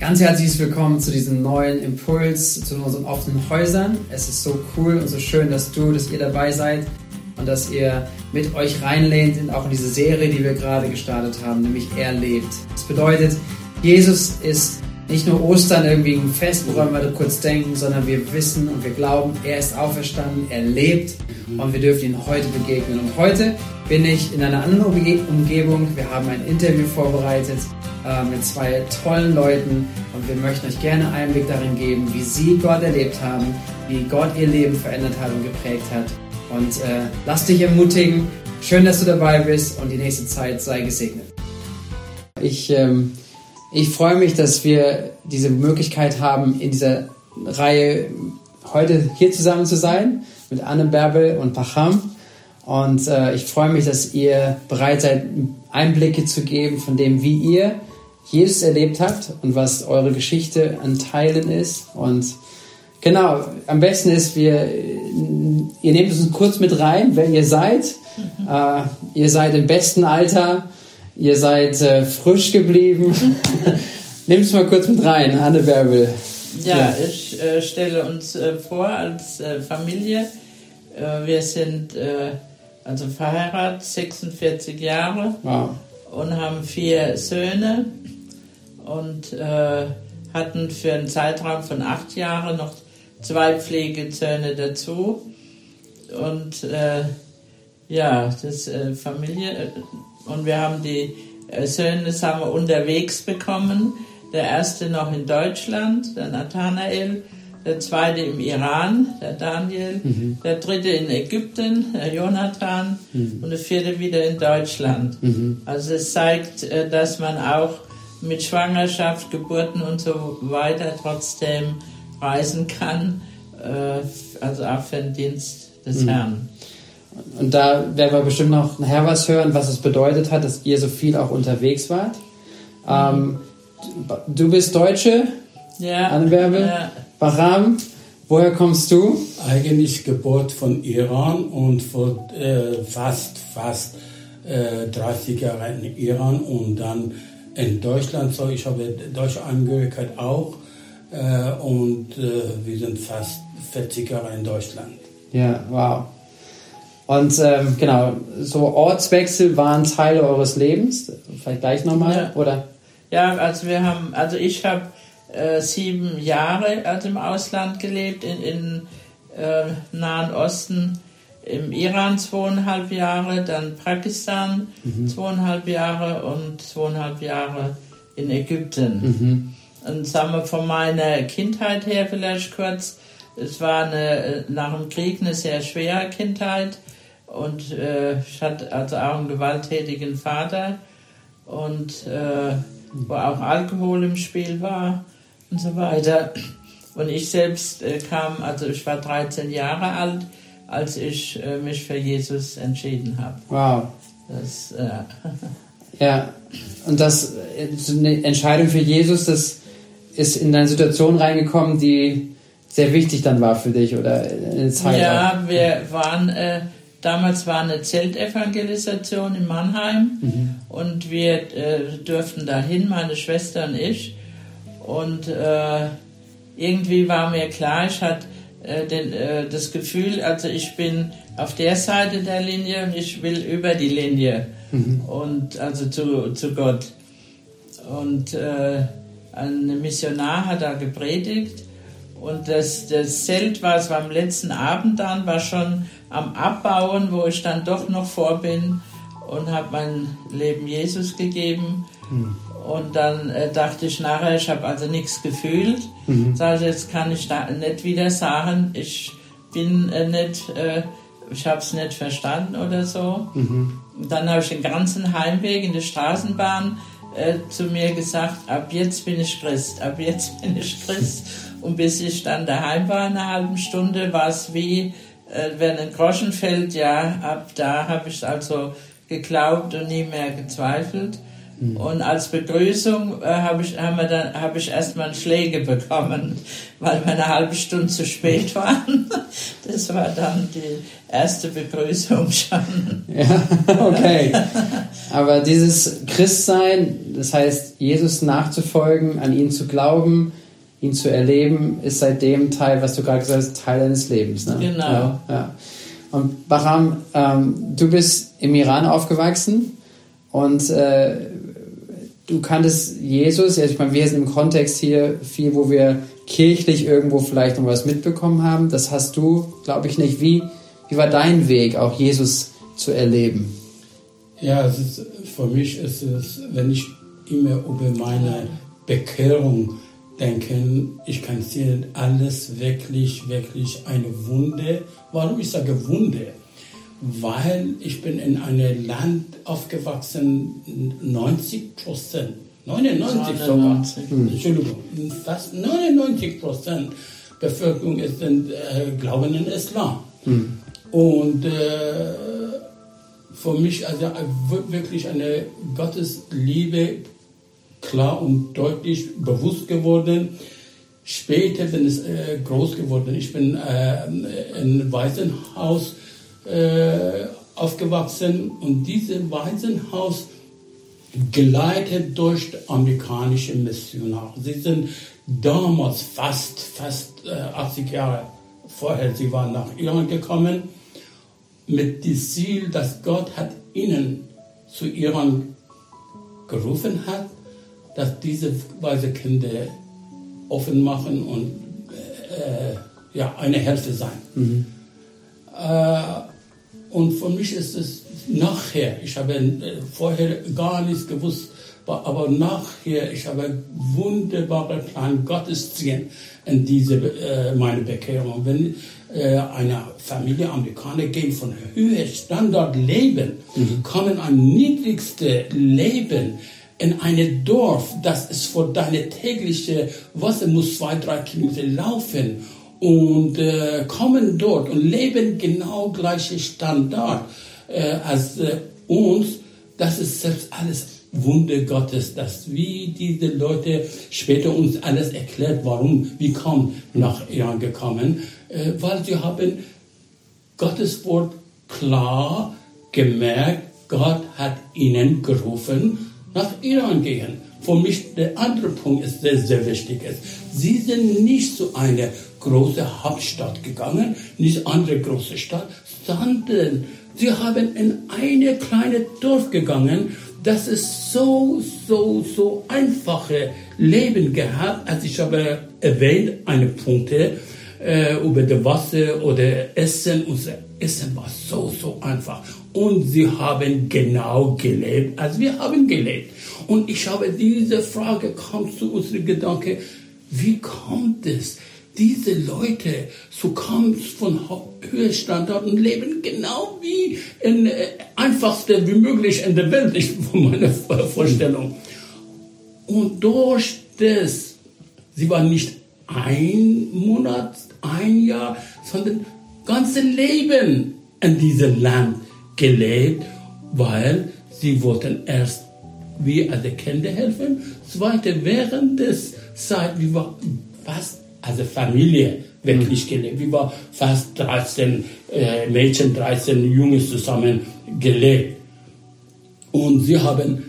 Ganz herzliches Willkommen zu diesem neuen Impuls, zu unseren offenen Häusern. Es ist so cool und so schön, dass du, dass ihr dabei seid und dass ihr mit euch reinlehnt, in auch in diese Serie, die wir gerade gestartet haben, nämlich Er lebt. Das bedeutet, Jesus ist nicht nur Ostern irgendwie ein Fest, woran wir kurz denken, sondern wir wissen und wir glauben, er ist auferstanden, er lebt und wir dürfen ihn heute begegnen. Und heute bin ich in einer anderen Umgebung. Wir haben ein Interview vorbereitet äh, mit zwei tollen Leuten und wir möchten euch gerne Einblick darin geben, wie sie Gott erlebt haben, wie Gott ihr Leben verändert hat und geprägt hat. Und äh, lass dich ermutigen. Schön, dass du dabei bist und die nächste Zeit sei gesegnet. Ich ähm, ich freue mich, dass wir diese Möglichkeit haben, in dieser Reihe heute hier zusammen zu sein mit Anne Bärbel und Pacham. Und äh, ich freue mich, dass ihr bereit seid, Einblicke zu geben von dem, wie ihr Jesus erlebt habt und was eure Geschichte an Teilen ist. Und genau, am besten ist, wir, ihr nehmt uns kurz mit rein, wer ihr seid. Mhm. Äh, ihr seid im besten Alter Ihr seid äh, frisch geblieben. Nimm es mal kurz mit rein, Anne Bärbel. Ja, ja. ich äh, stelle uns äh, vor als äh, Familie. Äh, wir sind äh, also verheiratet, 46 Jahre wow. und haben vier Söhne und hatten für einen Zeitraum von acht Jahren noch zwei Pflegesöhne dazu. Und ja, das Familie und wir haben die äh, Söhne sagen wir, unterwegs bekommen. Der erste noch in Deutschland, der Nathanael, der zweite im Iran, der Daniel, mhm. der dritte in Ägypten, der Jonathan mhm. und der vierte wieder in Deutschland. Mhm. Also es zeigt, äh, dass man auch mit Schwangerschaft, Geburten und so weiter trotzdem reisen kann, äh, also auch für den Dienst des mhm. Herrn. Und da werden wir bestimmt noch nachher was hören, was es bedeutet hat, dass ihr so viel auch unterwegs wart. Ähm, du bist Deutsche, ja, Anwerbe, ja. Bahram. Woher kommst du? Eigentlich Geburt von Iran und vor äh, fast, fast äh, 30 Jahren in Iran und dann in Deutschland. So, ich habe deutsche Angehörigkeit auch äh, und äh, wir sind fast 40 Jahre in Deutschland. Ja, wow. Und ähm, genau, so Ortswechsel waren Teile eures Lebens. Vielleicht gleich nochmal, ja. oder? Ja, also wir haben, also ich habe äh, sieben Jahre also im Ausland gelebt, in, in äh, Nahen Osten, im Iran zweieinhalb Jahre, dann Pakistan mhm. zweieinhalb Jahre und zweieinhalb Jahre in Ägypten. Mhm. Und sagen wir von meiner Kindheit her vielleicht kurz, es war eine, äh, nach dem Krieg eine sehr schwere Kindheit und äh, ich hatte also auch einen gewalttätigen Vater und äh, wo auch Alkohol im Spiel war und so weiter. Und ich selbst äh, kam, also ich war 13 Jahre alt, als ich äh, mich für Jesus entschieden habe. Wow. Das, äh, ja, und das so eine Entscheidung für Jesus, das ist in deine Situation reingekommen, die sehr wichtig dann war für dich oder eine Zeit. Ja, wir waren äh, Damals war eine Zeltevangelisation in Mannheim mhm. und wir äh, durften dahin, meine Schwester und ich. Und äh, irgendwie war mir klar, ich hatte äh, den, äh, das Gefühl, also ich bin auf der Seite der Linie und ich will über die Linie mhm. und also zu, zu Gott. Und äh, ein Missionar hat da gepredigt und das, das Zelt, was war am letzten Abend dann, war schon am Abbauen, wo ich dann doch noch vor bin und habe mein Leben Jesus gegeben. Mhm. Und dann äh, dachte ich nachher, ich habe also nichts gefühlt. Mhm. Sag jetzt kann ich da nicht wieder sagen, ich bin äh, nicht, äh, ich habe es nicht verstanden oder so. Mhm. Dann habe ich den ganzen Heimweg in der Straßenbahn äh, zu mir gesagt, ab jetzt bin ich Christ, ab jetzt bin ich Christ. Und bis ich dann daheim war, eine halbe Stunde, war es wie, äh, wenn ein Groschen fällt, ja, ab da habe ich also geglaubt und nie mehr gezweifelt. Mhm. Und als Begrüßung äh, habe ich, haben wir dann, hab ich erstmal Schläge bekommen, weil wir eine halbe Stunde zu spät waren. Das war dann die erste Begrüßung schon. Ja, okay. Aber dieses Christsein, das heißt, Jesus nachzufolgen, an ihn zu glauben, ihn zu erleben, ist seitdem Teil, was du gerade gesagt hast, Teil deines Lebens. Ne? Genau. Ja, ja. Und Bahram, ähm, du bist im Iran aufgewachsen und äh, du kanntest Jesus, also ich meine, wir sind im Kontext hier viel, wo wir kirchlich irgendwo vielleicht noch was mitbekommen haben. Das hast du, glaube ich, nicht. Wie, wie war dein Weg, auch Jesus zu erleben? Ja, es ist, für mich ist es, wenn ich immer über meine Bekehrung denke, ich kann sehen, alles wirklich, wirklich eine Wunde. Warum ich sage Wunde? Weil ich bin in einem Land aufgewachsen, 90 Prozent, 99 sogar, hm. Entschuldigung, fast 99 Prozent Bevölkerung ist in, äh, glauben in Islam. Hm. Und äh, für mich also wirklich eine Gottesliebe klar und deutlich bewusst geworden. Später bin ich äh, groß geworden. Ich bin äh, in Waisenhaus äh, aufgewachsen und dieses Waisenhaus geleitet durch amerikanische Missionare. Sie sind damals fast, fast 80 äh, Jahre vorher, sie waren nach Irland gekommen mit dem Ziel, dass Gott hat ihnen zu Iran gerufen hat, dass diese weise Kinder offen machen und äh, ja, eine Hilfe sein. Mhm. Äh, und für mich ist es nachher, ich habe äh, vorher gar nichts gewusst, aber nachher, ich habe wunderbare Plan Gottes sehen in diese äh, meine Bekehrung. Wenn äh, eine Familie Amerikaner gehen von höher Standard leben, mhm. kommen an niedrigste Leben in ein Dorf, das ist für deine tägliche Wasser muss zwei, drei Kilometer laufen. Und äh, kommen dort und leben genau gleiche Standard äh, als äh, uns. Das ist selbst alles Wunder Gottes, dass wie diese Leute später uns alles erklärt, warum, wie kommen nach Iran gekommen, äh, weil sie haben Gottes Wort klar gemerkt, Gott hat ihnen gerufen, nach Iran gehen. Für mich der andere Punkt ist sehr, sehr wichtig. Ist. Sie sind nicht zu einer großen Hauptstadt gegangen, nicht andere große Stadt, sondern sie haben in eine kleine Dorf gegangen, das ist so, so, so einfache Leben gehabt, als ich habe erwähnt, eine Punkte äh, über das Wasser oder Essen. Unser Essen war so, so einfach. Und sie haben genau gelebt, als wir haben gelebt. Und ich habe diese Frage, kommt zu unserem Gedanke, wie kommt es, diese Leute so kommen von Höhestand und leben genau wie in äh, einfachste wie möglich in der Welt, ich von meiner Vorstellung. Und durch das, sie waren nicht ein Monat, ein Jahr, sondern ganze Leben in diesem Land gelebt, weil sie wollten erst wir als Kinder helfen, zweite während des Zeit, wir waren fast als Familie wirklich mhm. gelebt. Wir waren fast 13 äh, Mädchen, 13 Jungs zusammen gelebt. Und sie haben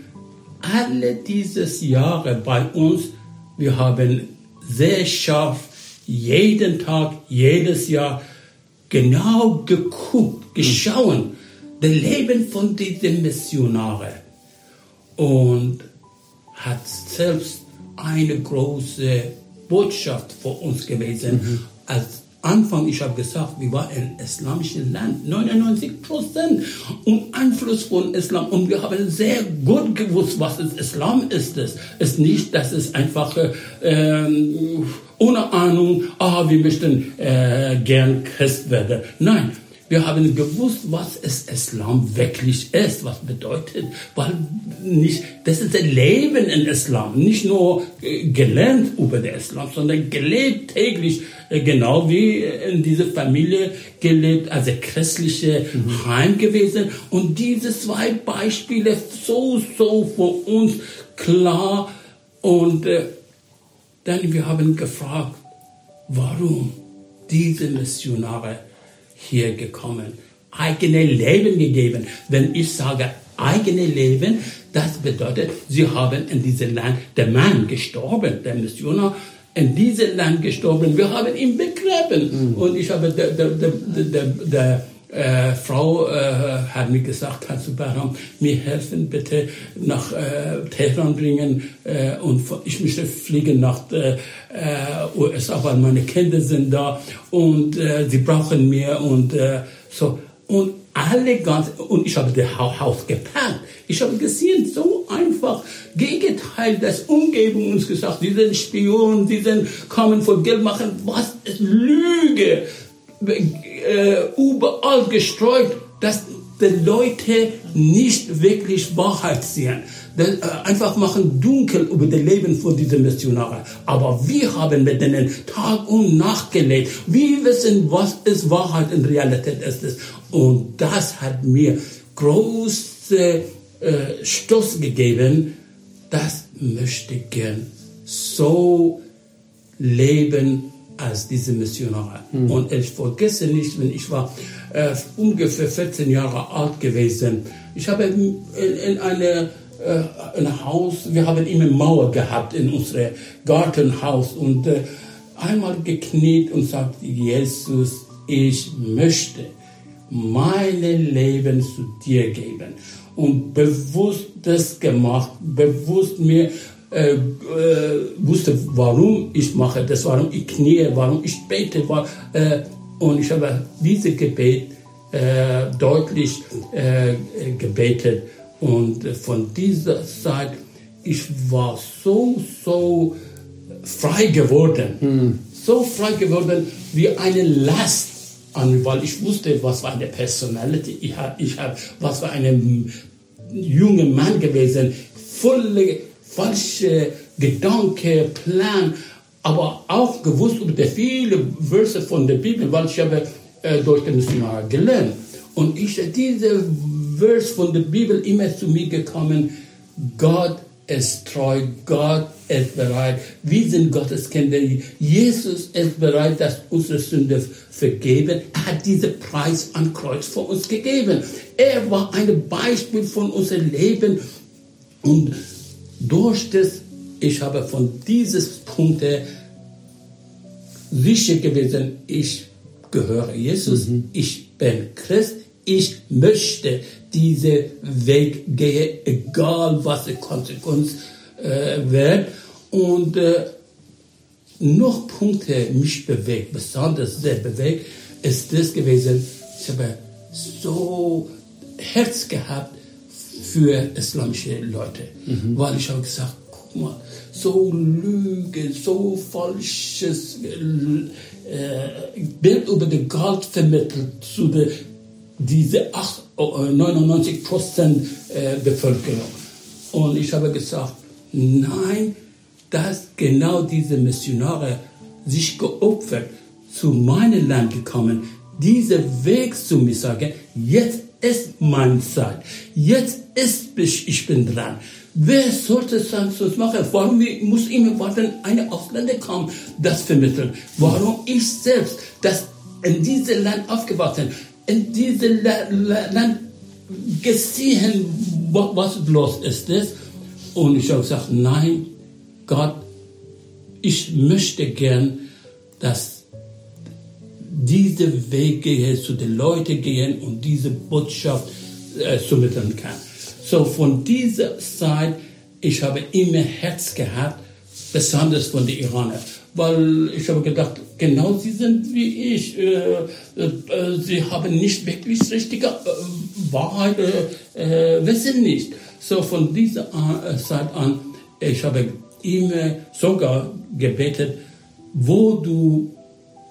alle diese Jahre bei uns, wir haben sehr scharf jeden Tag, jedes Jahr genau geguckt, geschaut, das Leben von diesen Missionaren. Und hat selbst eine große Botschaft für uns gewesen. Mhm. Als Anfang, ich habe gesagt, wir waren ein islamisches Land, 99 Prozent und Einfluss von Islam. Und wir haben sehr gut gewusst, was es Islam ist. Es ist nicht, dass es einfach ähm, ohne Ahnung, ah, wir möchten äh, gern Christ werden. Nein, Wir haben gewusst, was es Islam wirklich ist, was bedeutet, weil nicht, das ist ein Leben in Islam, nicht nur äh, gelernt über den Islam, sondern gelebt täglich, äh, genau wie in dieser Familie gelebt, also christliche mhm. Heim gewesen. Und diese zwei Beispiele so, so für uns klar und äh, dann wir haben gefragt, warum diese Missionare hier gekommen, eigene Leben gegeben. Wenn ich sage eigene Leben, das bedeutet, sie haben in diesem Land, der Mann gestorben, der Missionar, in diesem Land gestorben. Wir haben ihn begräben. Mhm. Und ich habe der, der, der, der, der äh, Frau äh, hat mir gesagt, kannst du Bahram mir helfen, bitte nach äh, Teheran bringen äh, und ich möchte fliegen nach äh, USA, weil meine Kinder sind da und äh, sie brauchen mir und äh, so und alle ganz und ich habe das Haus gepackt. Ich habe gesehen, so einfach. Gegenteil, das Umgebung uns gesagt, sind Spion, sie sind kommen vor Geld machen. Was Lüge? Äh, überall gestreut, dass die Leute nicht wirklich Wahrheit sehen. Das, äh, einfach machen dunkel über das Leben von diesen Missionaren. Aber wir haben mit denen Tag und Nacht gelebt. Wir wissen, was ist Wahrheit in Realität ist. Und das hat mir große äh, Stoß gegeben. Das möchte ich gern so leben als diese Missionare. Mhm. Und ich vergesse nicht, wenn ich war äh, ungefähr 14 Jahre alt gewesen. Ich habe in, in eine äh, ein Haus, wir haben immer Mauer gehabt in unserem Gartenhaus und äh, einmal gekniet und sagt, Jesus, ich möchte mein Leben zu dir geben. Und bewusst das gemacht, bewusst mir äh, äh, wusste, warum ich mache das, warum ich knie, warum ich bete. War, äh, und ich habe dieses Gebet äh, deutlich äh, gebetet. Und von dieser Zeit, ich war so, so frei geworden. Hm. So frei geworden wie eine Last an, weil ich wusste, was war eine Personality ich habe, ich hab, was war ein junger Mann gewesen, volle falsche Gedanke, Plan, aber auch gewusst über die vielen Verse von der Bibel, weil ich habe äh, durch den Missionar gelernt. Und ich diese Vers von der Bibel immer zu mir gekommen, Gott ist treu, Gott ist bereit, wir sind Gottes Kinder, Jesus ist bereit, dass unsere Sünde vergeben. Er hat diesen Preis am Kreuz für uns gegeben. Er war ein Beispiel von unserem Leben und durch das, ich habe von diesen Punkten sicher gewesen, ich gehöre Jesus, mhm. ich bin Christ, ich möchte diesen Weg gehen, egal was die Konsequenz äh, wird. Und äh, noch Punkte mich bewegt, besonders sehr bewegt, ist das gewesen, ich habe so Herz gehabt, für islamische Leute. Mhm. Weil ich habe gesagt, guck mal, so Lüge, so falsches äh, Bild über den Gott vermittelt zu der, diese 8, 99 Prozent äh, Bevölkerung. Und ich habe gesagt, nein, dass genau diese Missionare sich geopfert, zu meinem Land gekommen, diesen Weg zu mir sagen, jetzt ist meine Zeit. Jetzt ist ich bin dran. Wer sollte es machen? Warum muss immer warten, eine Ausländer kommen, das vermitteln? Warum ich selbst, das in diesem Land aufgewachsen, in diesem Land gesehen, was los ist das? Und ich habe gesagt, nein, Gott, ich möchte gern, dass diese Wege zu den Leuten gehen und diese Botschaft äh, vermitteln kann. So von dieser Zeit, ich habe immer Herz gehabt, besonders von den Iranern, weil ich habe gedacht, genau sie sind wie ich. Äh, äh, sie haben nicht wirklich richtige äh, Wahrheit, äh, äh, wissen nicht. So von dieser äh, Zeit an, ich habe immer sogar gebetet, wo du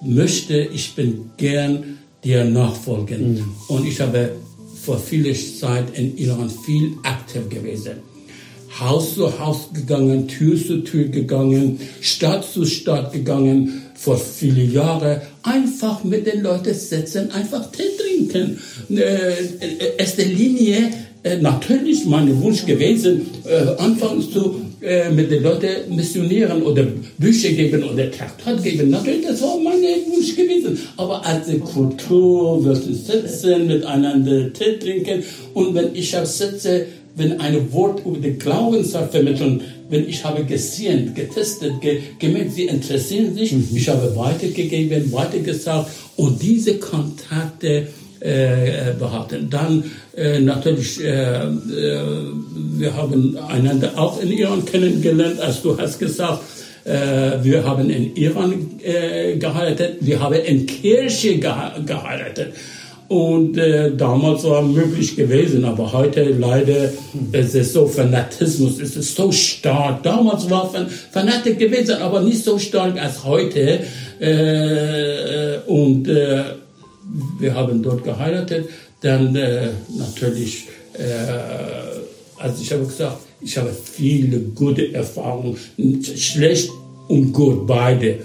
möchte, ich bin gern dir nachfolgen. Mhm. Und ich habe vor vieler Zeit in Iran viel aktiv gewesen. Haus zu Haus gegangen, Tür zu Tür gegangen, Stadt zu Stadt gegangen, vor vielen Jahren einfach mit den Leuten sitzen, einfach Tee trinken. Äh, äh, erste Linie, äh, natürlich mein Wunsch gewesen, äh, anfangs zu äh, mit den Leuten missionieren oder Bücher geben oder Traktat geben. Natürlich, das war mein Wunsch gewesen. Aber als Kultur, wirst du sitzen, miteinander Tee trinken und wenn ich auch sitze, wenn ein Wort über den Glauben vermitteln, wenn ich habe gesehen, getestet, ge, gemerkt, sie interessieren sich, mhm. ich habe weitergegeben, weitergesagt und diese Kontakte äh, behalten. Dann äh, natürlich, äh, äh, wir haben einander auch in Iran kennengelernt, als du hast gesagt, äh, wir haben in Iran geheiratet, wir haben in Kirche geheiratet. Und äh, damals war möglich gewesen, aber heute leider ist es so, Fanatismus ist es so stark. Damals war Fan Fanatik gewesen, aber nicht so stark als heute. Äh, und äh, wir haben dort geheiratet. Dann äh, natürlich, äh, also ich habe gesagt, ich habe viele gute Erfahrungen, schlecht und gut, beide.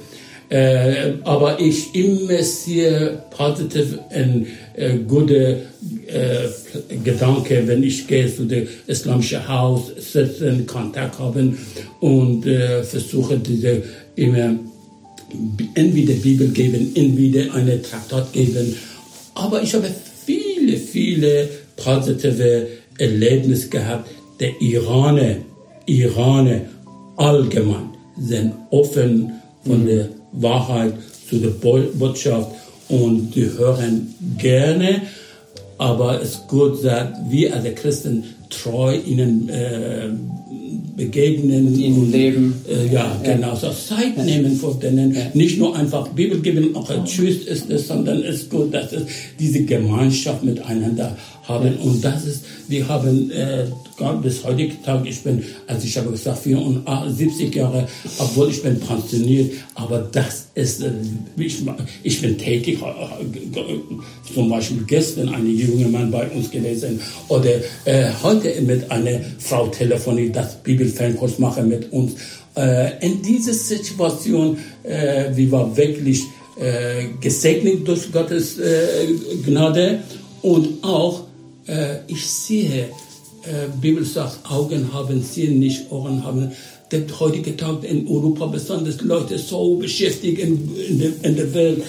Äh, aber ich investiere positiv in äh, gute äh, Gedanken, wenn ich gehe zu dem islamischen Haus, sitzen, Kontakt haben und äh, versuche diese immer entweder Bibel geben, entweder eine Traktat geben. Aber ich habe viele, viele positive Erlebnisse gehabt. Der Iraner, Iraner allgemein sind offen von mhm. der Wahrheit zu der Botschaft und die hören gerne, aber es ist gut, dass wir als Christen treu ihnen äh, begegnen. Ihnen leben. Äh, ja, ja, genau. So Zeit ja. nehmen vor denen. Nicht nur einfach Bibel geben, auch ein Tschüss ist es, sondern es ist gut, dass es diese Gemeinschaft miteinander haben. Und das ist, wir haben äh, bis heutigen Tag, ich bin, also ich habe gesagt, 74 Jahre, obwohl ich bin pensioniert, aber das ist, äh, ich, ich bin tätig, äh, zum Beispiel gestern eine junge Mann bei uns gewesen oder äh, heute mit einer Frau telefoniert, das Bibelfernkurs mache mit uns. Äh, in dieser Situation, äh, wir waren wirklich äh, gesegnet durch Gottes äh, Gnade und auch äh, ich sehe, äh, Bibel sagt, Augen haben sehen, nicht Ohren haben. Der heutige Tag in Europa besonders Leute so beschäftigt in, in, der, in der Welt,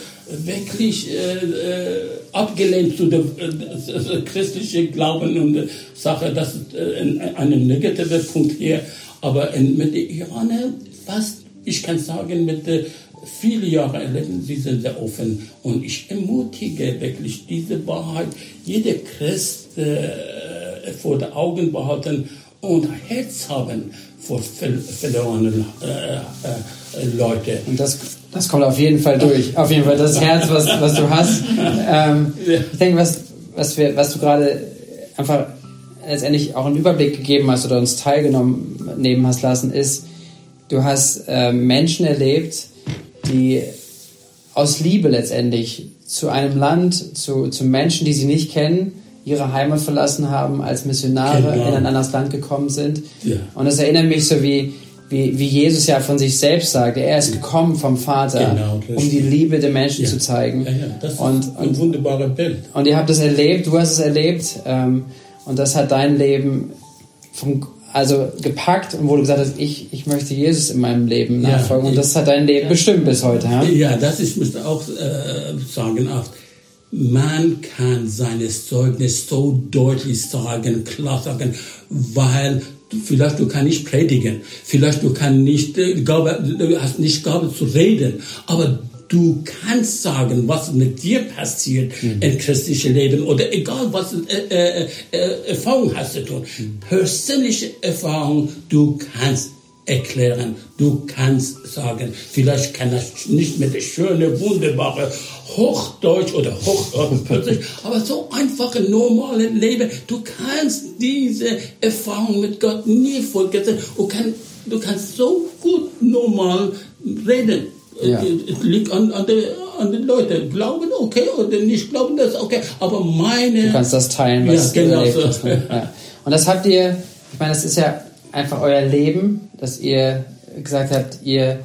wirklich äh, äh, abgelehnt zu der äh, christlichen Glauben und äh, Sache. Das ist äh, ein negativer Punkt hier. Aber in, mit den Iranern fast, ich kann sagen, mit der viele Jahre erleben, sie sind sehr offen. Und ich ermutige wirklich diese Wahrheit, jeder Christ äh, vor den Augen behalten und Herz haben vor verlorenen äh, äh, Leuten. Und das, das kommt auf jeden Fall durch. Auf jeden Fall das Herz, was, was du hast. Ähm, ich denke, was, was, wir, was du gerade einfach letztendlich auch einen Überblick gegeben hast oder uns teilgenommen nehmen hast lassen, ist, du hast äh, Menschen erlebt, die aus Liebe letztendlich zu einem Land, zu, zu Menschen, die sie nicht kennen, ihre Heimat verlassen haben, als Missionare genau. in ein anderes Land gekommen sind. Ja. Und das erinnert mich so wie, wie, wie Jesus ja von sich selbst sagt, er ist gekommen vom Vater, genau, um die Liebe der Menschen ja. zu zeigen. Ja, das ist und, ein und, wunderbares Bild. Und ihr habt es erlebt, du hast es erlebt ähm, und das hat dein Leben vom, also gepackt und wo du gesagt hast, ich, ich möchte Jesus in meinem Leben nachfolgen. Ja, und das hat dein Leben ja, bestimmt bis heute. Ja, ja das ist, muss auch äh, sagen, auch man kann seines Zeugnis so deutlich sagen, klar sagen, weil vielleicht du kannst nicht predigen, vielleicht du kannst nicht, äh, Gabe, du hast nicht Gabe zu reden, aber Du kannst sagen, was mit dir passiert mhm. im christlichen Leben oder egal was äh, äh, äh, Erfahrung hast du tun. Mhm. Persönliche Erfahrung, du kannst erklären, du kannst sagen, vielleicht kann das nicht mit der schönen, wunderbaren Hochdeutsch oder Hochdeutsch, aber so einfache, normale Leben, du kannst diese Erfahrung mit Gott nie vergessen. Du, kann, du kannst so gut normal reden. Ja. Es liegt an, an, der, andere Leute glauben, okay, oder nicht glauben, das okay. Aber meine. Du kannst das teilen, was ja, genau du erlebt. Ne? Ja. Und das habt ihr, ich meine, das ist ja einfach euer Leben, dass ihr gesagt habt, ihr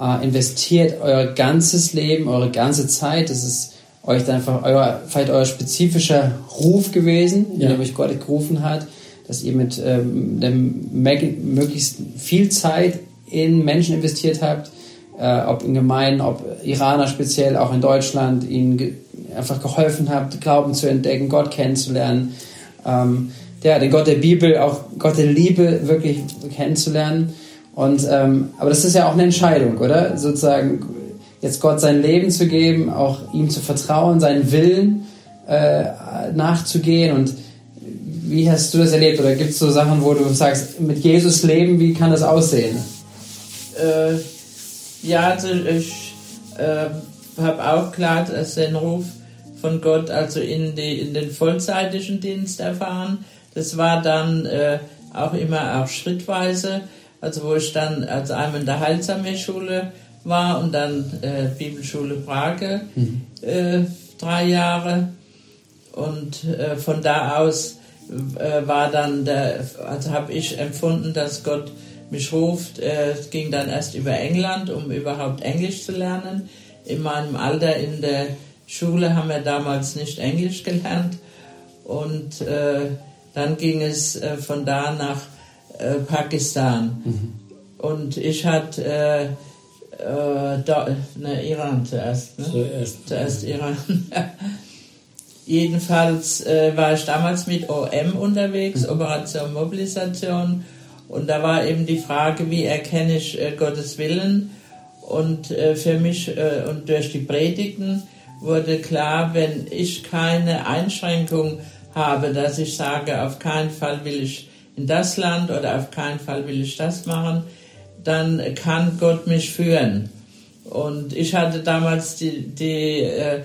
äh, investiert euer ganzes Leben, eure ganze Zeit. Das ist euch dann einfach euer, vielleicht euer spezifischer Ruf gewesen, ja. in dem euch Gott gerufen hat, dass ihr mit ähm, dem möglichst viel Zeit in Menschen investiert habt, äh, ob in Gemeinden, ob Iraner speziell, auch in Deutschland, ihnen ge einfach geholfen habt, Glauben zu entdecken, Gott kennenzulernen, ähm, ja, den Gott der Bibel, auch Gott der Liebe wirklich kennenzulernen. Und ähm, aber das ist ja auch eine Entscheidung, oder? Sozusagen jetzt Gott sein Leben zu geben, auch ihm zu vertrauen, seinen Willen äh, nachzugehen. Und wie hast du das erlebt? Oder gibt es so Sachen, wo du sagst, mit Jesus leben, wie kann das aussehen? Äh, ja, also ich äh, habe auch klar den Ruf von Gott also in, die, in den vollzeitlichen Dienst erfahren. Das war dann äh, auch immer auch schrittweise also wo ich dann als einmal in der Heilsarmee-Schule war und dann äh, Bibelschule Brage mhm. äh, drei Jahre und äh, von da aus äh, war dann der, also habe ich empfunden, dass Gott mich ruft. Es ging dann erst über England, um überhaupt Englisch zu lernen. In meinem Alter in der Schule haben wir damals nicht Englisch gelernt und äh, dann ging es äh, von da nach äh, Pakistan. Mhm. Und ich hatte äh, äh, da, ne, Iran zuerst. Ne? Zuerst. Zuerst Iran. Jedenfalls äh, war ich damals mit OM unterwegs, mhm. Operation Mobilisation. Und da war eben die Frage, wie erkenne ich äh, Gottes Willen? Und äh, für mich äh, und durch die Predigten wurde klar, wenn ich keine Einschränkung habe, dass ich sage, auf keinen Fall will ich in das Land oder auf keinen Fall will ich das machen, dann kann Gott mich führen. Und ich hatte damals die, die äh,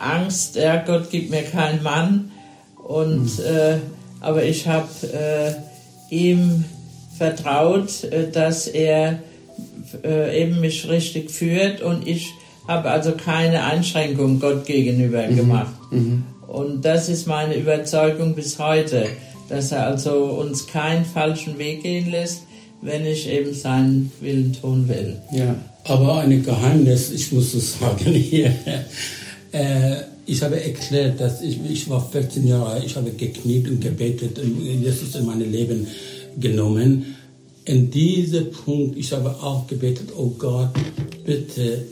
Angst, ja, Gott gibt mir keinen Mann. Und, mhm. aber ich habe äh, ihm vertraut, äh, dass er äh, eben mich richtig führt und ich habe also keine Einschränkung Gott gegenüber mhm. gemacht. Mhm. Und das ist meine Überzeugung bis heute dass er also uns keinen falschen Weg gehen lässt, wenn ich eben seinen Willen tun will. Ja, aber ein Geheimnis, ich muss es sagen hier. Äh, ich habe erklärt, dass ich, ich war 14 Jahre alt, ich habe gekniet und gebetet und Jesus in mein Leben genommen. In diesem Punkt, ich habe auch gebetet, oh Gott, bitte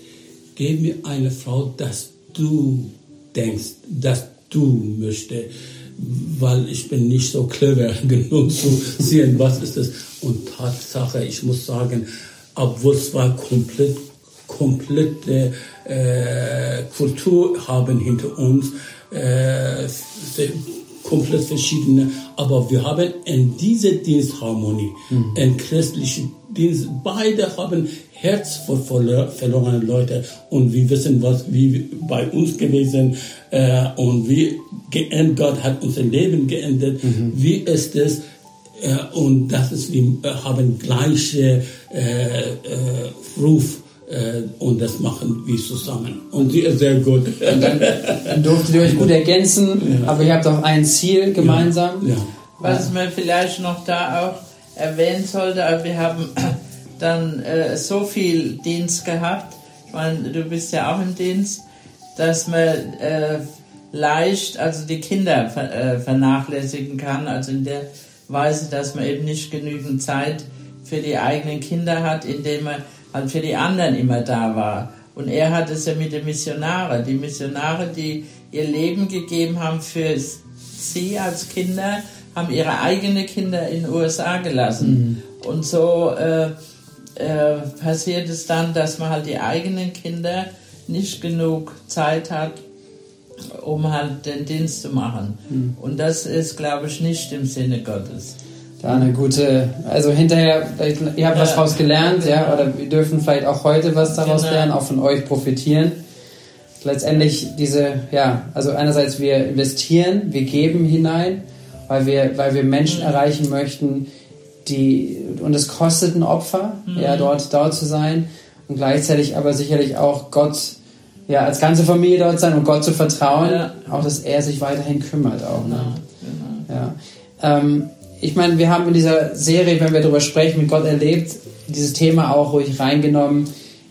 gib mir eine Frau, dass du denkst, dass du möchtest weil ich bin nicht so clever genug zu sehen, was ist das. Und Tatsache, ich muss sagen, obwohl es war komplett, komplette äh, Kultur haben hinter uns, äh, komplett verschiedene, aber wir haben in dieser Dienstharmonie, mhm. in christlichen Dienst, beide haben Herz für verlorene Leute und wir wissen, was wie bei uns gewesen äh, und wie geändert, Gott hat unser Leben geändert. Mhm. Wie ist es? Äh, und das ist, wir haben gleiche äh, äh, Ruf und das machen wir zusammen. Und sie ist sehr gut. Und dann, dann durftet ihr euch gut ergänzen, ja. aber ihr habt auch ein Ziel gemeinsam. Ja. Ja. Was man vielleicht noch da auch erwähnen sollte, also wir haben dann äh, so viel Dienst gehabt, ich meine, du bist ja auch im Dienst, dass man äh, leicht also die Kinder ver, äh, vernachlässigen kann, also in der Weise, dass man eben nicht genügend Zeit für die eigenen Kinder hat, indem man halt für die anderen immer da war. Und er hat es ja mit den Missionaren, die Missionare, die ihr Leben gegeben haben für sie als Kinder, haben ihre eigenen Kinder in den USA gelassen. Mhm. Und so äh, äh, passiert es dann, dass man halt die eigenen Kinder nicht genug Zeit hat, um halt den Dienst zu machen. Mhm. Und das ist, glaube ich, nicht im Sinne Gottes. Da eine gute, also hinterher, ihr habt ja. was daraus gelernt, ja, oder wir dürfen vielleicht auch heute was daraus genau. lernen, auch von euch profitieren. Letztendlich diese, ja, also einerseits wir investieren, wir geben hinein, weil wir, weil wir Menschen mhm. erreichen möchten, die, und es kostet ein Opfer, mhm. ja, dort, dort zu sein und gleichzeitig aber sicherlich auch Gott ja, als ganze Familie dort sein und Gott zu vertrauen, ja. auch dass er sich weiterhin kümmert auch. Ne? Genau, genau. Ja. Ähm, ich meine, wir haben in dieser Serie, wenn wir darüber sprechen, mit Gott erlebt, dieses Thema auch ruhig reingenommen.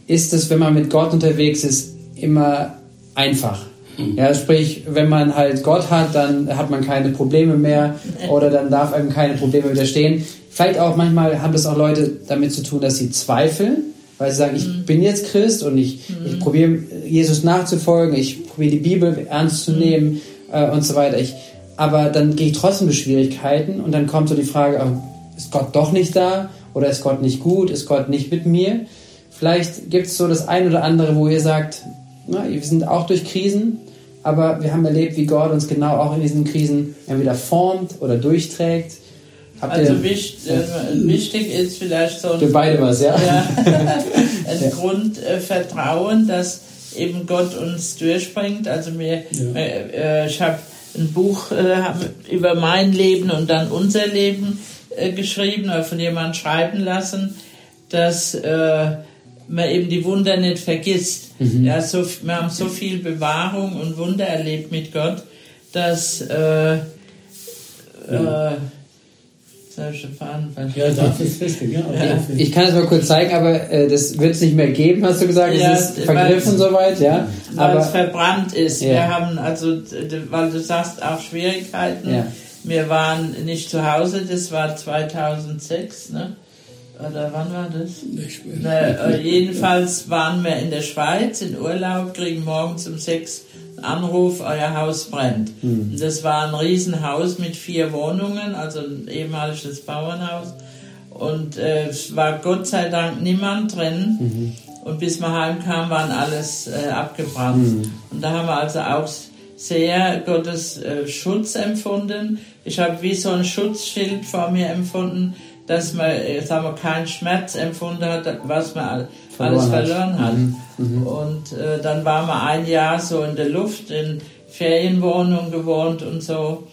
Ist es, wenn man mit Gott unterwegs ist, immer einfach? Mhm. Ja, sprich, wenn man halt Gott hat, dann hat man keine Probleme mehr oder dann darf einem keine Probleme widerstehen. Vielleicht auch manchmal haben das auch Leute damit zu tun, dass sie zweifeln weil sie sagen, ich mhm. bin jetzt Christ und ich, mhm. ich probiere Jesus nachzufolgen, ich probiere die Bibel ernst zu mhm. nehmen äh, und so weiter. Ich, aber dann gehe ich trotzdem durch Schwierigkeiten und dann kommt so die Frage, äh, ist Gott doch nicht da oder ist Gott nicht gut, ist Gott nicht mit mir? Vielleicht gibt es so das ein oder andere, wo ihr sagt, na, wir sind auch durch Krisen, aber wir haben erlebt, wie Gott uns genau auch in diesen Krisen entweder formt oder durchträgt Habt also wichtig, äh, wichtig ist vielleicht so ein, Für beide was, ja. ja ein ja. Grundvertrauen, dass eben Gott uns durchbringt. Also mir, ja. äh, ich habe ein Buch äh, über mein Leben und dann unser Leben äh, geschrieben oder von jemandem schreiben lassen, dass äh, man eben die Wunder nicht vergisst. Mhm. Ja, so, wir haben so viel Bewahrung und Wunder erlebt mit Gott, dass äh, äh, ja, das ist richtig, ja. ja. Ich kann es mal kurz zeigen, aber äh, das wird es nicht mehr geben, hast du gesagt. Ja, es ist vergriffen soweit, ja. Weil es verbrannt ist. Ja. Wir haben also, weil du sagst, auch Schwierigkeiten. Ja. Wir waren nicht zu Hause, das war 2006, ne? Oder wann war das? Nicht mehr. Na, äh, jedenfalls waren wir in der Schweiz in Urlaub, kriegen morgens um sechs Anruf, euer Haus brennt. Mhm. Das war ein Riesenhaus mit vier Wohnungen, also ein ehemaliges Bauernhaus. Und äh, es war Gott sei Dank niemand drin. Mhm. Und bis wir heimkamen, waren alles äh, abgebrannt. Mhm. Und da haben wir also auch sehr Gottes äh, Schutz empfunden. Ich habe wie so ein Schutzschild vor mir empfunden, dass man, äh, sagen wir, keinen Schmerz empfunden hat, was man verloren alles verloren hat. hat. Mhm. Mhm. Und äh, dann waren wir ein Jahr so in der Luft, in Ferienwohnungen gewohnt und so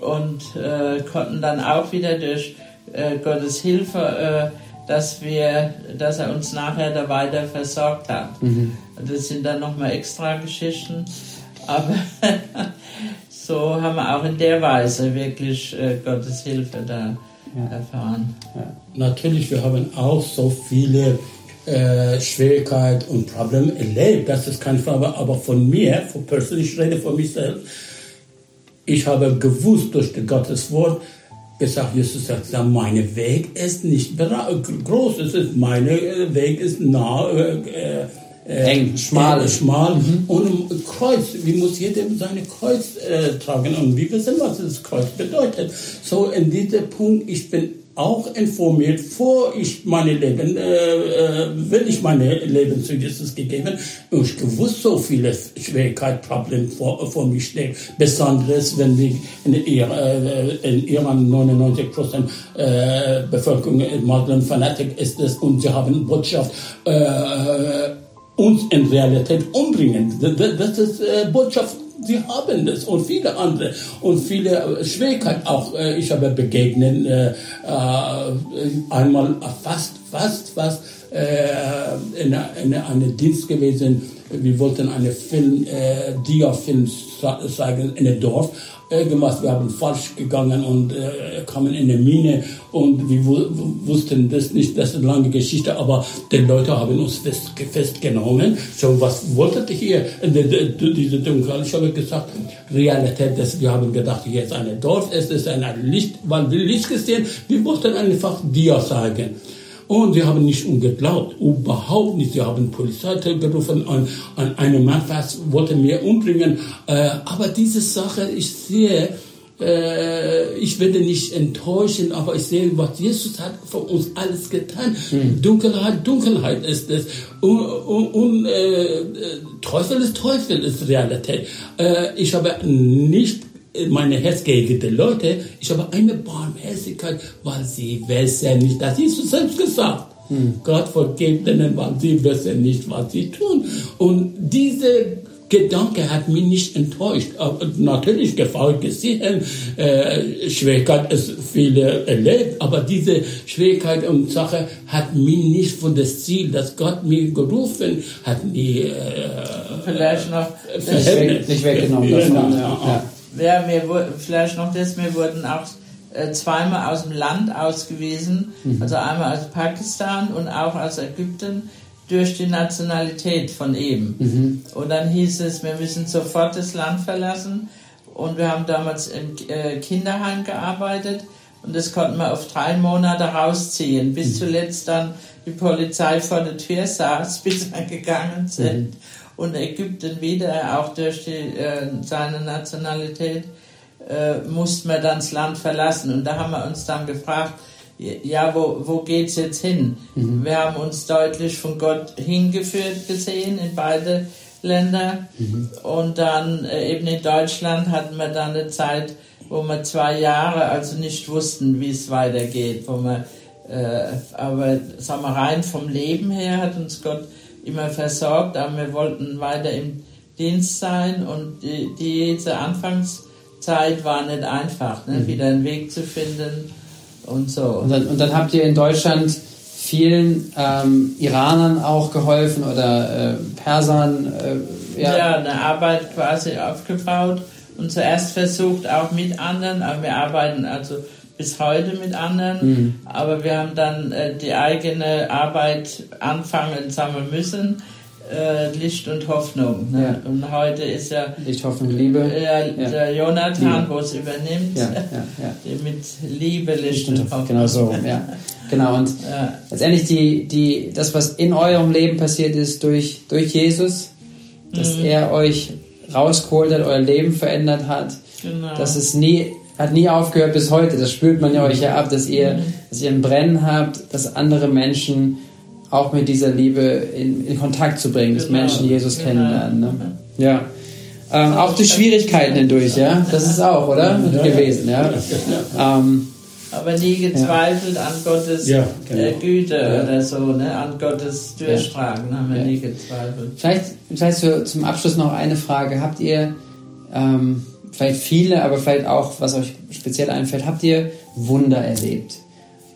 und äh, konnten dann auch wieder durch äh, Gottes Hilfe, äh, dass wir, dass er uns nachher da weiter versorgt hat. Mhm. Das sind dann nochmal extra Geschichten, aber so haben wir auch in der Weise wirklich äh, Gottes Hilfe da ja. erfahren. Ja. Natürlich, wir haben auch so viele äh, Schwierigkeit und Probleme erlebt. Das ist keine Frage. Aber von mir, von persönlich, ich rede von mir selbst. Ich habe gewusst durch Gottes Wort, gesagt, Jesus sagt, mein Weg ist nicht groß, es ist, mein äh, Weg ist nah, äh, äh, eng, schmal, äh, schmal mhm. und Kreuz. Wie muss jeder seine Kreuz äh, tragen? Und wir wissen, was das Kreuz bedeutet. So in diesem Punkt, ich bin auch informiert, vor ich meine Leben, äh, äh, will ich meine Leben zu Jesus gegeben. Und ich gewusst, so viele Schwierigkeiten, Probleme vor, vor mir stehen. Besonders, wenn wir in, äh, in Iran 99 Prozent äh, Bevölkerung Muslim Fanatik ist es und sie haben Botschaft, äh, uns in Realität umbringen. Das, das ist äh, Botschaft sie haben das und viele andere und viele Schwierigkeiten auch. Äh, ich habe begegnet äh, äh, einmal fast, fast, fast äh, in, in einem Dienst gewesen. Wir wollten einen Film, äh, Dia-Film zeigen in einem Dorf gemacht, wir haben falsch gegangen und äh, kamen in eine Mine und wir wussten das nicht, das ist eine lange Geschichte, aber die Leute haben uns fest, festgenommen. So, was wolltet ihr hier? Diese Dunkel, ich habe gesagt, Realität, dass wir haben gedacht, hier ist ein Dorf, es ist ein Licht, weil wir Licht gesehen, wir wollten einfach dir sagen. Und sie haben nicht umgeglaubt, überhaupt nicht. Sie haben Polizei gerufen und, und einen Mann fast wollte mir umbringen. Äh, aber diese Sache, ich sehe, äh, ich werde nicht enttäuschen, aber ich sehe, was Jesus hat für uns alles getan. Mhm. Dunkelheit, Dunkelheit ist es. Und, und, und äh, Teufel ist Teufel, ist Realität. Äh, ich habe nicht meine Herz gegen die Leute, ich habe eine Barmherzigkeit, weil sie wissen nicht, das ist du selbst gesagt. Hm. Gott vergibt ihnen, weil sie wissen nicht, was sie tun. Und diese Gedanke hat mich nicht enttäuscht. Aber natürlich Gefahr gesehen, äh, Schwierigkeit ist viele erlebt, aber diese Schwierigkeit und Sache hat mich nicht von das Ziel, das Gott mir gerufen hat, nie äh, Vielleicht noch, Nicht, weg, nicht weggenommen. Genau, Ja. Ja. Ja, wir, wu- vielleicht noch das, wir wurden auch äh, zweimal aus dem Land ausgewiesen, also einmal aus Pakistan und auch aus Ägypten durch die Nationalität von ihm. Und dann hieß es, wir müssen sofort das Land verlassen. Und wir haben damals im äh, Kinderheim gearbeitet. Und das konnten wir auf drei Monate rausziehen, bis zuletzt dann die Polizei vor der Tür saß, bis wir gegangen sind. Und Ägypten wieder, auch durch die, äh, seine Nationalität, äh, mussten wir dann das Land verlassen. Und da haben wir uns dann gefragt, ja, wo, wo geht's jetzt hin? Wir haben uns deutlich von Gott hingeführt gesehen in beide Länder. Und dann äh, eben in Deutschland hatten wir dann eine Zeit, wo wir zwei Jahre also nicht wussten, wie es weitergeht. Wo wir, äh, aber sagen wir, rein vom Leben her hat uns Gott immer versorgt, aber wir wollten weiter im Dienst sein und die, diese Anfangszeit war nicht einfach, ne? wieder einen Weg zu finden und so. Und dann, und dann habt ihr in Deutschland vielen ähm, Iranern auch geholfen oder äh, Persern. Äh, ja. ja. eine Arbeit quasi aufgebaut und zuerst versucht auch mit anderen, aber wir arbeiten also bis heute mit anderen, aber wir haben dann äh, die eigene Arbeit anfangen sammeln müssen, äh, Licht und Hoffnung. Ne? Ja. Und heute ist ja Licht, Hoffnung, Liebe. äh, Ja. der Jonathan, wo es übernimmt, Ja, mit Liebe, Licht Licht und und Hoffnung. Genau so, ja. Genau, und letztendlich die, die, das, was in eurem Leben passiert ist durch, durch Jesus, dass er euch rausgeholt hat, euer Leben verändert hat, Genau. das ist nie, hat nie aufgehört bis heute. Das spürt man ja euch ja ab, dass ihr, dass ihr ein Brennen habt, dass andere Menschen auch mit dieser Liebe in, in Kontakt zu bringen, dass Genau. Menschen Jesus Genau. kennenlernen. Ne? Ja. Ähm, auch durch Schwierigkeiten hindurch, ja. Das ist auch, oder? Ja, gewesen, ja. Ähm, aber nie gezweifelt an Gottes Ja, genau. äh, Güte Ja. oder so, ne? an Gottes Durchtragen haben wir Ja. nie gezweifelt. Vielleicht, vielleicht so zum Abschluss noch eine Frage. Habt ihr, ähm, vielleicht viele, aber vielleicht auch, was euch speziell einfällt, habt ihr Wunder erlebt?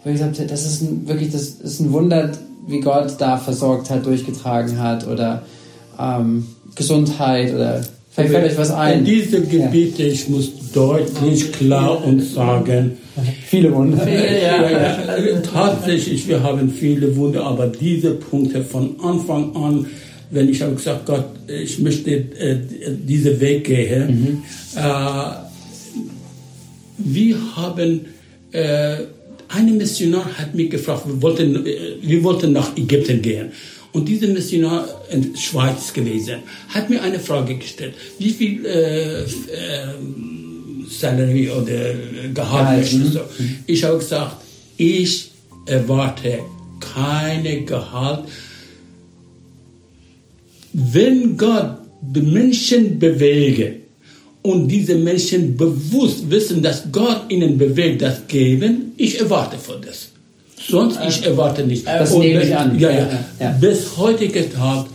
Wo ihr gesagt das ist ein, wirklich, das ist ein Wunder, wie Gott da versorgt hat, durchgetragen hat oder ähm, Gesundheit oder vielleicht fällt euch was In ein. diese Gebiete, ich muss deutlich, klar und sagen, Viele Wunder. Ja. Ja, ja. Tatsächlich, wir haben viele Wunder, aber diese Punkte von Anfang an, wenn ich habe gesagt, Gott, ich möchte äh, diesen Weg gehen, äh, wir haben, äh, eine Missionar hat mich gefragt, wir wollten, äh, wir wollten nach Ägypten gehen. Und dieser Missionar in Schweiz gewesen, hat mir eine Frage gestellt, wie viel äh, ähm, Salary oder Gehalt möchtest mhm. du? Ich habe gesagt, ich erwarte keine Gehalt. Wenn Gott die Menschen bewege und diese Menschen bewusst wissen, dass Gott ihnen bewegt, das geben, ich erwarte von das. Sonst ich erwarte nicht. Das Und nehme ich an. Ja, Ja, ja. Bis heutige Tag,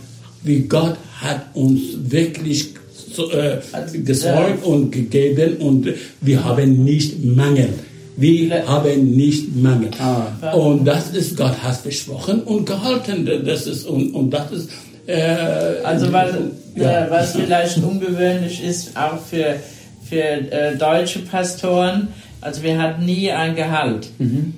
wie Gott hat uns wirklich äh, gesorgt und gegeben und wir haben nicht Mangel. Wir haben nicht Mangel. Ah. Und das ist, Gott hat versprochen und gehalten. Das ist, und, und das ist, äh, Also was, ja. äh, was vielleicht ungewöhnlich ist, auch für, für äh, deutsche Pastoren, also wir hatten nie ein Gehalt.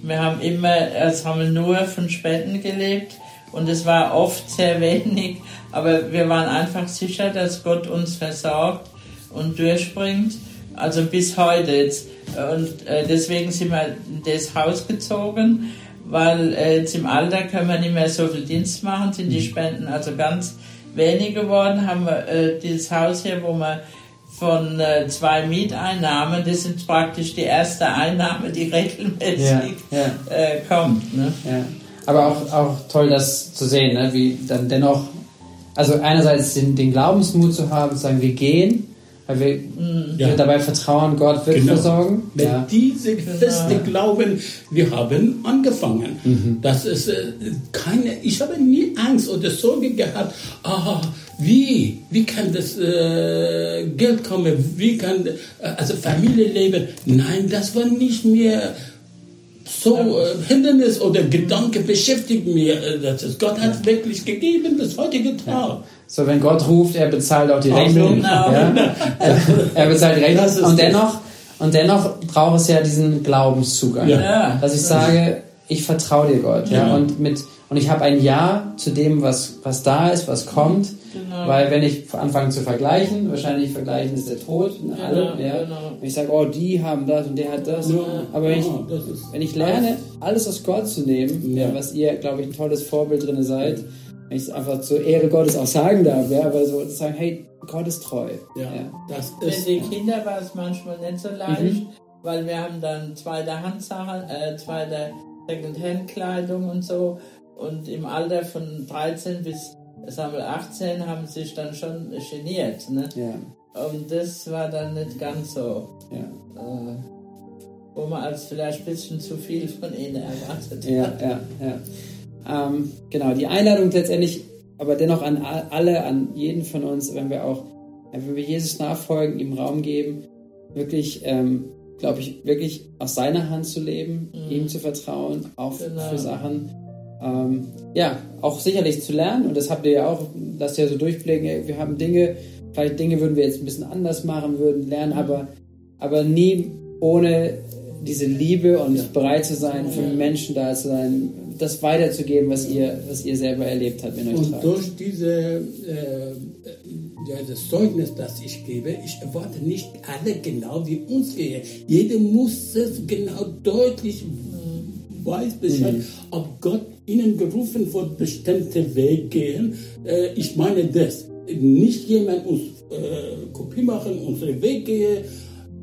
Wir haben immer, es haben wir nur von Spenden gelebt und es war oft sehr wenig, aber wir waren einfach sicher, dass Gott uns versorgt und durchbringt. Also bis heute jetzt. Und äh, deswegen sind wir in das Haus gezogen, weil äh, jetzt im Alter können wir nicht mehr so viel Dienst machen, sind die Spenden also ganz wenig geworden, haben wir äh, dieses Haus hier, wo wir von äh, zwei Mieteinnahmen, das sind praktisch die erste Einnahme, die regelmäßig Ja, ja. Äh, kommt. Ne? Ja. Aber auch, auch toll, das zu sehen, ne? wie dann dennoch, also einerseits den, den Glaubensmut zu haben, zu sagen, wir gehen, weil wir, Ja. wir dabei vertrauen, Gott wird Genau. versorgen. Mit Ja. diesem festen Glauben, wir haben angefangen. Mhm. Das ist äh, keine, ich habe nie Angst oder Sorge gehabt, ah, wie, wie kann das äh, Geld kommen, wie kann äh, also Familie leben? Nein, das war nicht mehr so äh, Hindernis oder Gedanke beschäftigt mir. Äh, das ist, Gott hat wirklich gegeben bis heutige Tag. So, wenn Gott ruft, er bezahlt auch die Rechnung. Ja? Er, bezahlt die Rechnung. Und dennoch, und dennoch braucht es ja diesen Glaubenszugang. Ja. Dass ich sage, ich vertraue dir Gott. Ja. Ja. Und, mit, und ich habe ein Ja zu dem, was, was da ist, was kommt. Genau. Weil wenn ich anfange zu vergleichen, wahrscheinlich vergleichen ist der Tod. alle, Genau, ja. genau. Wenn ich sage, oh, die haben das und der hat das. Ja, Aber wenn ich, ja, das ist- wenn ich lerne, alles aus Gott zu nehmen, ja. Ja. was ihr, glaube ich, ein tolles Vorbild drin seid, wenn ich es einfach zur Ehre Gottes auch sagen darf, ja, aber so zu sagen, hey, Gott ist treu. Ja, das Für ist die Kinder war es manchmal nicht so leicht, weil wir haben dann zweite Handsachen, äh, zweite Second-Hand-Kleidung und so. Und im Alter von 13 bis sagen wir, 18 haben sie sich dann schon geniert. Ne? Ja, Und das war dann nicht ganz so, ja, äh, wo man als vielleicht ein bisschen zu viel von ihnen erwartet ja, hat. ja. ja. Ähm, genau, die Einladung letztendlich, aber dennoch an alle, an jeden von uns, wenn wir auch, wenn wir Jesus nachfolgen, ihm Raum geben, wirklich, ähm, glaube ich, wirklich aus seiner Hand zu leben, ihm zu vertrauen, auch Genau. für Sachen. Ähm, ja, auch sicherlich zu lernen und das habt ihr ja auch, lasst ihr ja so durchblicken, wir haben Dinge, vielleicht Dinge würden wir jetzt ein bisschen anders machen, würden lernen, aber, aber nie ohne diese Liebe und bereit zu sein, für Menschen da zu sein, das weiterzugeben, was ihr, was ihr selber erlebt habt in euch Und tragt. durch diese, äh, ja, das Zeugnis, das ich gebe, ich erwarte nicht alle genau wie uns gehen. Jeder muss es genau deutlich weiß Bescheid, ob Gott ihnen gerufen wird, bestimmte Weg gehen. Äh, ich meine das. Nicht jemand uns äh, Kopie machen, unsere Weg gehen.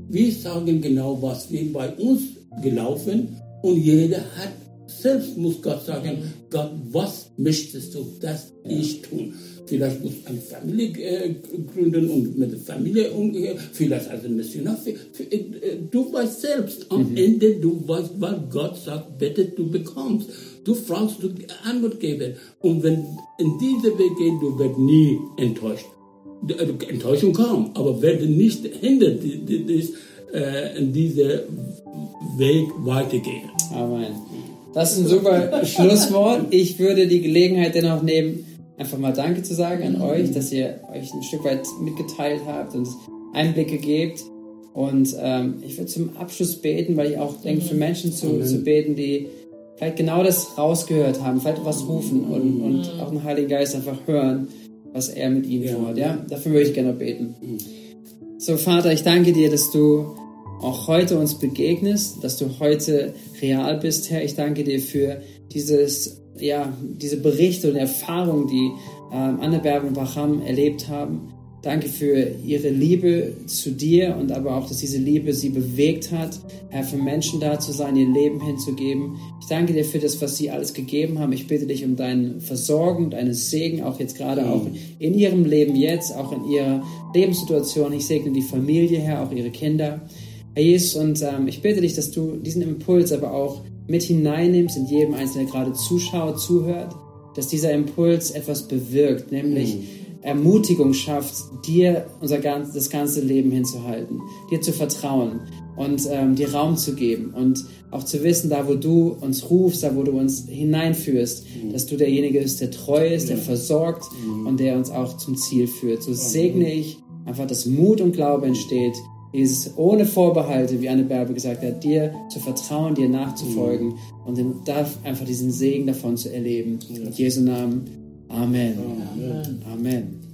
Wir sagen genau, was wir bei uns gelaufen und jeder hat selbst muss Gott sagen, Gott, was möchtest du, dass ich tun? Vielleicht muss eine Familie äh, gründen und mit der Familie umgehen, vielleicht als Missionar. Äh, du weißt selbst, am Ende, du weißt, weil Gott sagt, bitte, du bekommst. Du fragst, du Antwort geben. Und wenn in diese Weg gehen, du wirst nie enttäuscht. Äh, Enttäuschung kam, aber werde nicht hindert, äh, in diese Weg weitergehen. Amen. Das ist ein super Schlusswort. Ich würde die Gelegenheit dennoch nehmen, einfach mal Danke zu sagen an euch, dass ihr euch ein Stück weit mitgeteilt habt und Einblicke gebt. Und ähm, ich würde zum Abschluss beten, weil ich auch denke, für Menschen zu, zu beten, die vielleicht genau das rausgehört haben, vielleicht was rufen und, und auch den Heiligen Geist einfach hören, was er mit ihnen Ja. vorhat. Ja, dafür würde ich gerne beten. So, Vater, ich danke dir, dass du auch heute uns begegnest, dass du heute real bist, Herr. Ich danke dir für dieses, ja, diese Berichte und Erfahrungen, die ähm, Anneberg und Bacham erlebt haben. Danke für ihre Liebe zu dir und aber auch, dass diese Liebe sie bewegt hat, Herr, für Menschen da zu sein, ihr Leben hinzugeben. Ich danke dir für das, was sie alles gegeben haben. Ich bitte dich um deinen Versorgung, deinen Segen, auch jetzt gerade auch in ihrem Leben jetzt, auch in ihrer Lebenssituation. Ich segne die Familie, Herr, auch ihre Kinder. Herr Jesus, und ähm, ich bitte dich, dass du diesen Impuls aber auch mit hineinnimmst in jedem Einzelnen, der gerade zuschaut, zuhört, dass dieser Impuls etwas bewirkt, nämlich Ermutigung schafft, dir unser ganz, das ganze Leben hinzuhalten, dir zu vertrauen und ähm, dir Raum zu geben und auch zu wissen, da wo du uns rufst, da wo du uns hineinführst, dass du derjenige bist, der treu ist, der versorgt und der uns auch zum Ziel führt. So segne ich einfach, dass Mut und Glaube entsteht, dieses ohne Vorbehalte, wie Anne Berbe gesagt hat, dir zu vertrauen, dir nachzufolgen und den, darf einfach diesen Segen davon zu erleben. In Jesu Namen. Amen. Amen. Amen.